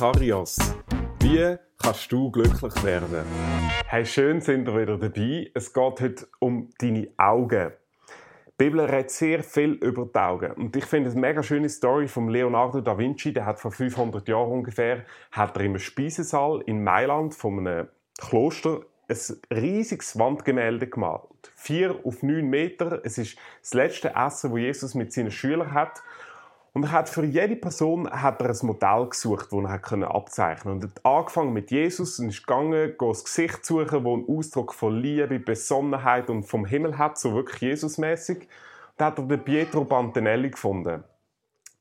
Makarios. Wie kannst du glücklich werden? Hey, schön sind wir wieder dabei. Es geht heute um deine Augen. Die Bibel redet sehr viel über die Augen. Und ich finde es eine mega schöne Story von Leonardo da Vinci. Der hat vor 500 Jahren ungefähr, hat er im Speisesaal in Mailand von einem Kloster ein riesiges Wandgemälde gemalt. Vier auf neun Meter. Es ist das letzte Essen, wo Jesus mit seinen Schülern hat. Und er hat für jede Person hat er ein Modell gesucht, das er können abzeichnen Und er hat angefangen mit Jesus und ist gegangen, das Gesicht suchen, das einen Ausdruck von Liebe, Besonnenheit und vom Himmel hat, so wirklich Jesusmäßig. Da hat er den Pietro Bantinelli gefunden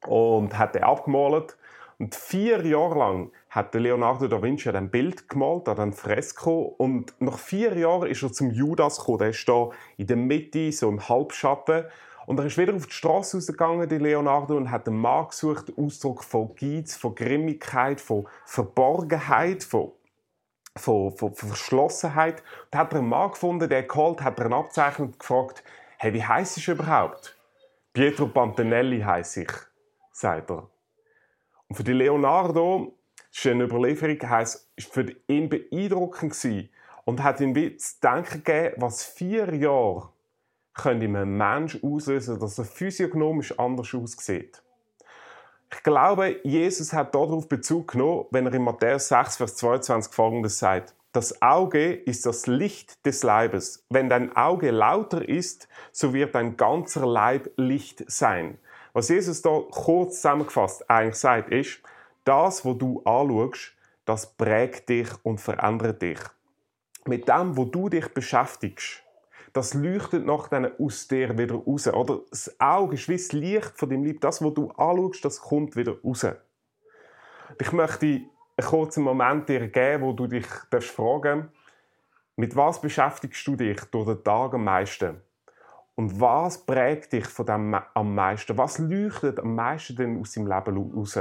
und hat ihn abgemalt. Und vier Jahre lang hat Leonardo da Vinci ein Bild gemalt, ein Fresko. Und nach vier Jahren ist er zum Judas gekommen. Der ist da in der Mitte, so im Halbschatten. Und er ist wieder auf die Straße rausgegangen, die Leonardo, und hat einen Mann gesucht, Ausdruck von Geiz, von Grimmigkeit, von Verborgenheit, von von, von, von Verschlossenheit. Und hat er einen Mann gefunden, der geholt, hat er ihn abzeichnet und gefragt, hey, wie heisst ich überhaupt? Pietro Pantanelli heißt ich, sagt er. Und für die Leonardo ist eine Überlieferung, heisst, ist für ihn beeindruckend gewesen und hat ihm zu denken gegeben, was vier Jahre können in einem Menschen auslösen, dass er physiognomisch anders aussieht. Ich glaube, Jesus hat darauf Bezug genommen, wenn er in Matthäus 6, Vers 22 folgendes sagt. Das Auge ist das Licht des Leibes. Wenn dein Auge lauter ist, so wird dein ganzer Leib Licht sein. Was Jesus da kurz zusammengefasst eigentlich sagt, ist, das, was du anschaust, das prägt dich und verändert dich. Mit dem, wo du dich beschäftigst, das leuchtet nach dann aus dir wieder raus. Oder das Auge ist wie das Licht von dem Lieb. Das, was du anschaust, das kommt wieder raus. Ich möchte einen kurzen Moment dir geben, wo du dich fragen mit was beschäftigst du dich durch den Tag am meisten? Und was prägt dich von dem am meisten? Was leuchtet am meisten denn aus deinem Leben raus?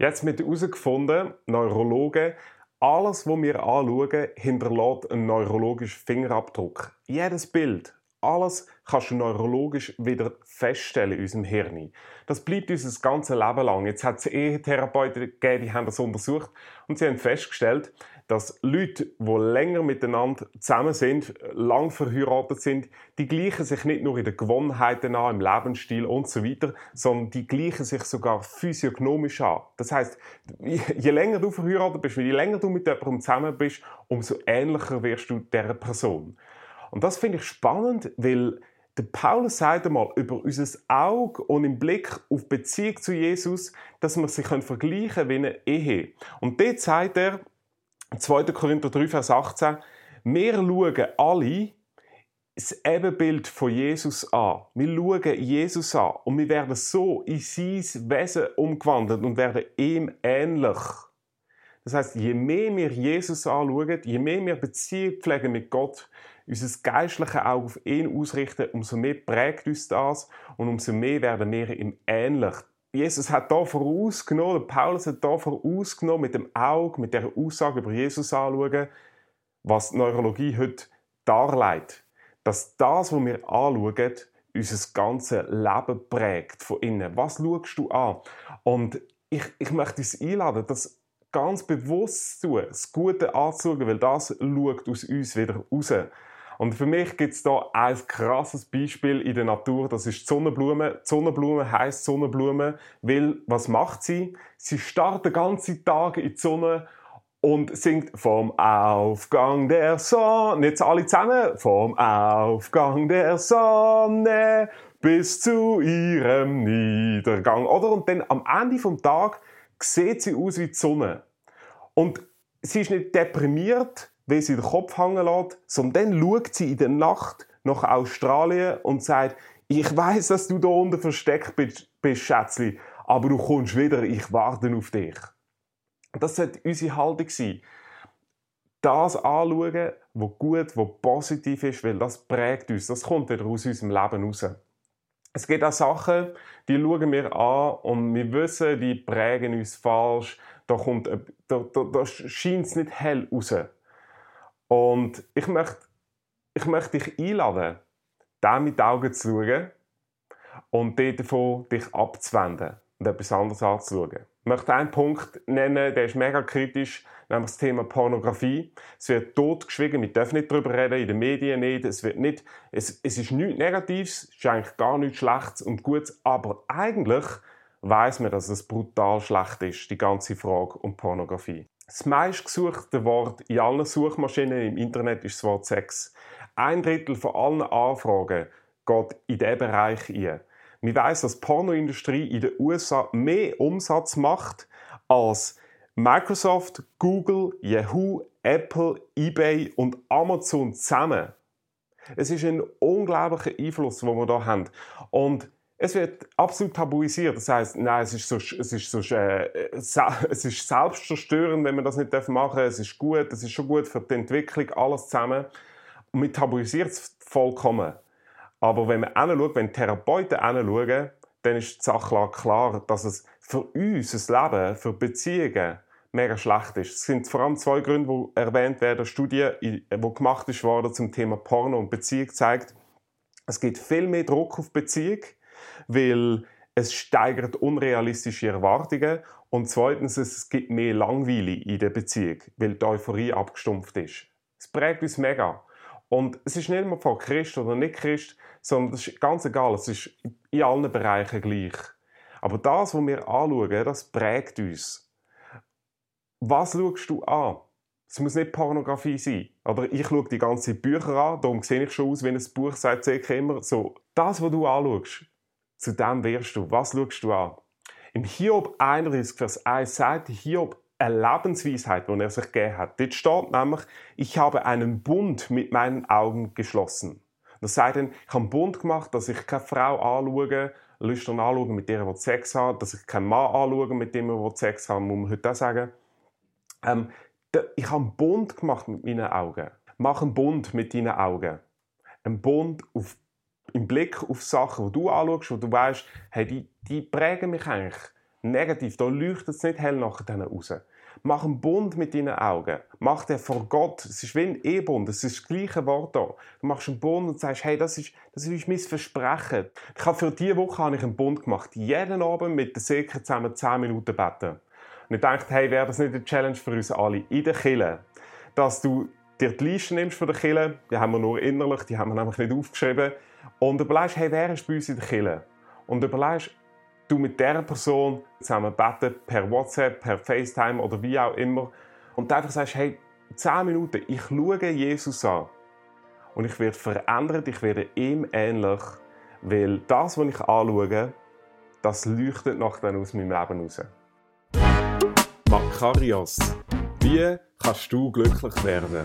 Jetzt mit herausgefunden, Neurologen, alles, was wir anschauen, hinterlässt einen neurologischen Fingerabdruck. Jedes Bild, alles kannst du neurologisch wieder feststellen in unserem Hirn. Das bleibt uns das ganze Leben lang. Jetzt hat es Ehetherapeuten gegeben, die haben das untersucht und sie haben festgestellt, dass Leute, die länger miteinander zusammen sind, lang verheiratet sind, die gleichen sich nicht nur in den Gewohnheiten an, im Lebensstil und so weiter, sondern die gleichen sich sogar physiognomisch an. Das heißt, je länger du verheiratet bist, je länger du mit jemandem zusammen bist, umso ähnlicher wirst du dieser Person. Und das finde ich spannend, weil der Paulus sagt einmal über unser Auge und im Blick auf Beziehung zu Jesus, dass wir sie vergleichen können wie eine Ehe. Und dort sagt er, 2. Korinther 3, Vers 18, wir schauen alle das Ebenbild von Jesus an. Wir schauen Jesus an und wir werden so in sein Wesen umgewandelt und werden ihm ähnlich. Das heißt, je mehr wir Jesus anschauen, je mehr wir Beziehung pflegen mit Gott, unser geistliches Auge auf ihn ausrichten, umso mehr prägt uns das und umso mehr werden wir ihm ähnlich. Jesus hat da vorausgenommen, Paulus hat da vorausgenommen, mit dem Auge, mit der Aussage über Jesus anschauen, was die Neurologie heute darlegt. Dass das, was wir anschauen, unser ganzes Leben prägt von innen. Was schaust du an? Und ich, ich möchte dich einladen, das ganz bewusst tun, das Gute anzuschauen, weil das schaut aus uns wieder raus. Und für mich gibt es da ein krasses Beispiel in der Natur, das ist die Sonnenblume. Die Sonnenblume heisst Sonnenblume, weil was macht sie? Sie starrt den ganzen Tag in die Sonne und singt vom Aufgang der Sonne, jetzt alle zusammen, vom Aufgang der Sonne bis zu ihrem Niedergang, oder? Und dann am Ende vom Tag sieht sie aus wie die Sonne. Und sie ist nicht deprimiert, wie sie den Kopf hängen lässt, sondern dann schaut sie in der Nacht nach Australien und sagt, ich weiß, dass du da unten versteckt bist, bist Schätzli, aber du kommst wieder, ich warte auf dich. Das sollte unsere Haltung sein. das anschauen, was gut, was positiv ist, weil das prägt uns. Das kommt wieder aus unserem Leben raus. Es gibt auch Sachen, die schauen wir an und wir wissen, die prägen uns falsch. Da, kommt, da, da, da scheint es nicht hell raus. Und ich möchte, ich möchte dich einladen, dem mit Augen zu schauen und davon dich abzuwenden und etwas anderes anzuschauen. Ich möchte einen Punkt nennen, der ist mega kritisch, nämlich das Thema Pornografie. Es wird totgeschwiegen, wir dürfen nicht darüber reden, in den Medien nicht. Es, wird nicht, es, es ist nichts Negatives, es ist eigentlich gar nichts Schlechtes und Gutes, aber eigentlich weiß man, dass es brutal schlecht ist, die ganze Frage um Pornografie. Das meistgesuchte Wort in allen Suchmaschinen im Internet ist das Wort Sex. Ein Drittel von allen Anfragen geht in diesen Bereich ein. Man weiß, dass die Pornoindustrie in den USA mehr Umsatz macht als Microsoft, Google, Yahoo, Apple, eBay und Amazon zusammen. Es ist ein unglaublicher Einfluss, den wir hier haben. Und es wird absolut tabuisiert. Das heißt, nein, es ist so, es ist so, äh, es ist selbstzerstörend, wenn man das nicht machen darf. Es ist gut, es ist schon gut für die Entwicklung, alles zusammen. Und man tabuisiert es vollkommen. Aber wenn man hinschaut, wenn Therapeuten hinschauen, dann ist die Sache klar, dass es für uns, das Leben, für Beziehungen, mega schlecht ist. Es sind vor allem zwei Gründe, die erwähnt werden. Studie, die gemacht ist zum Thema Porno und Beziehung, zeigt, es gibt viel mehr Druck auf Beziehung, weil es steigert unrealistische Erwartungen und zweitens, es gibt mehr Langweile in der Beziehung, weil die Euphorie abgestumpft ist. Es prägt uns mega. Und es ist nicht immer von Christ oder nicht Christ, sondern es ist ganz egal, es ist in allen Bereichen gleich. Aber das, was wir anschauen, das prägt uns. Was schaust du an? Es muss nicht Pornografie sein. Oder ich schaue die ganzen Bücher an, darum sehe ich schon aus, wenn ein Buch sagt, sehe ich immer so. Das, was du anschaust, zu dem wirst du. Was schaust du an? Im Hiob 31, Vers 1 sagt Hiob, eine Lebensweisheit, die er sich gegeben hat. Dort steht nämlich, ich habe einen Bund mit meinen Augen geschlossen. Das sagt dann, ich habe einen Bund gemacht, dass ich keine Frau anschaue, lüstern anschaue, mit der ich Sex habe, dass ich keinen Mann anschaue, mit dem ich Sex habe, muss man heute auch sagen. Ähm, ich habe einen Bund gemacht mit meinen Augen. Mach einen Bund mit deinen Augen. Ein Bund auf, im Blick auf Sachen, die du anschaust, wo du weißt, hey, die, die prägen mich eigentlich negativ. Da leuchtet es nicht hell nach denen raus. Mach einen Bund mit deinen Augen. Mach den vor Gott. Es ist wie ein E-Bund. Es ist das gleiche Wort da. Du machst einen Bund und sagst, hey, das ist, das ist mein Versprechen. Ich habe für diese Woche habe ich einen Bund gemacht. Jeden Abend mit der Säcke zusammen 10 Minuten beten. Und ich dachte, hey, wäre das nicht eine Challenge für uns alle in der Kille, dass du dir die Liste nimmst von der Kille, die haben wir nur innerlich, die haben wir nämlich nicht aufgeschrieben, und überlegst, hey, wer ist bei uns in der Kille? Und überlegst, du mit dieser Person zusammen beten, per WhatsApp, per FaceTime oder wie auch immer. Und du einfach sagst, hey, 10 Minuten, ich schaue Jesus an. Und ich werde verändert, ich werde ihm ähnlich, weil das, was ich anschaue, das leuchtet nachher aus meinem Leben raus. Makarios. Wie kannst du glücklich werden?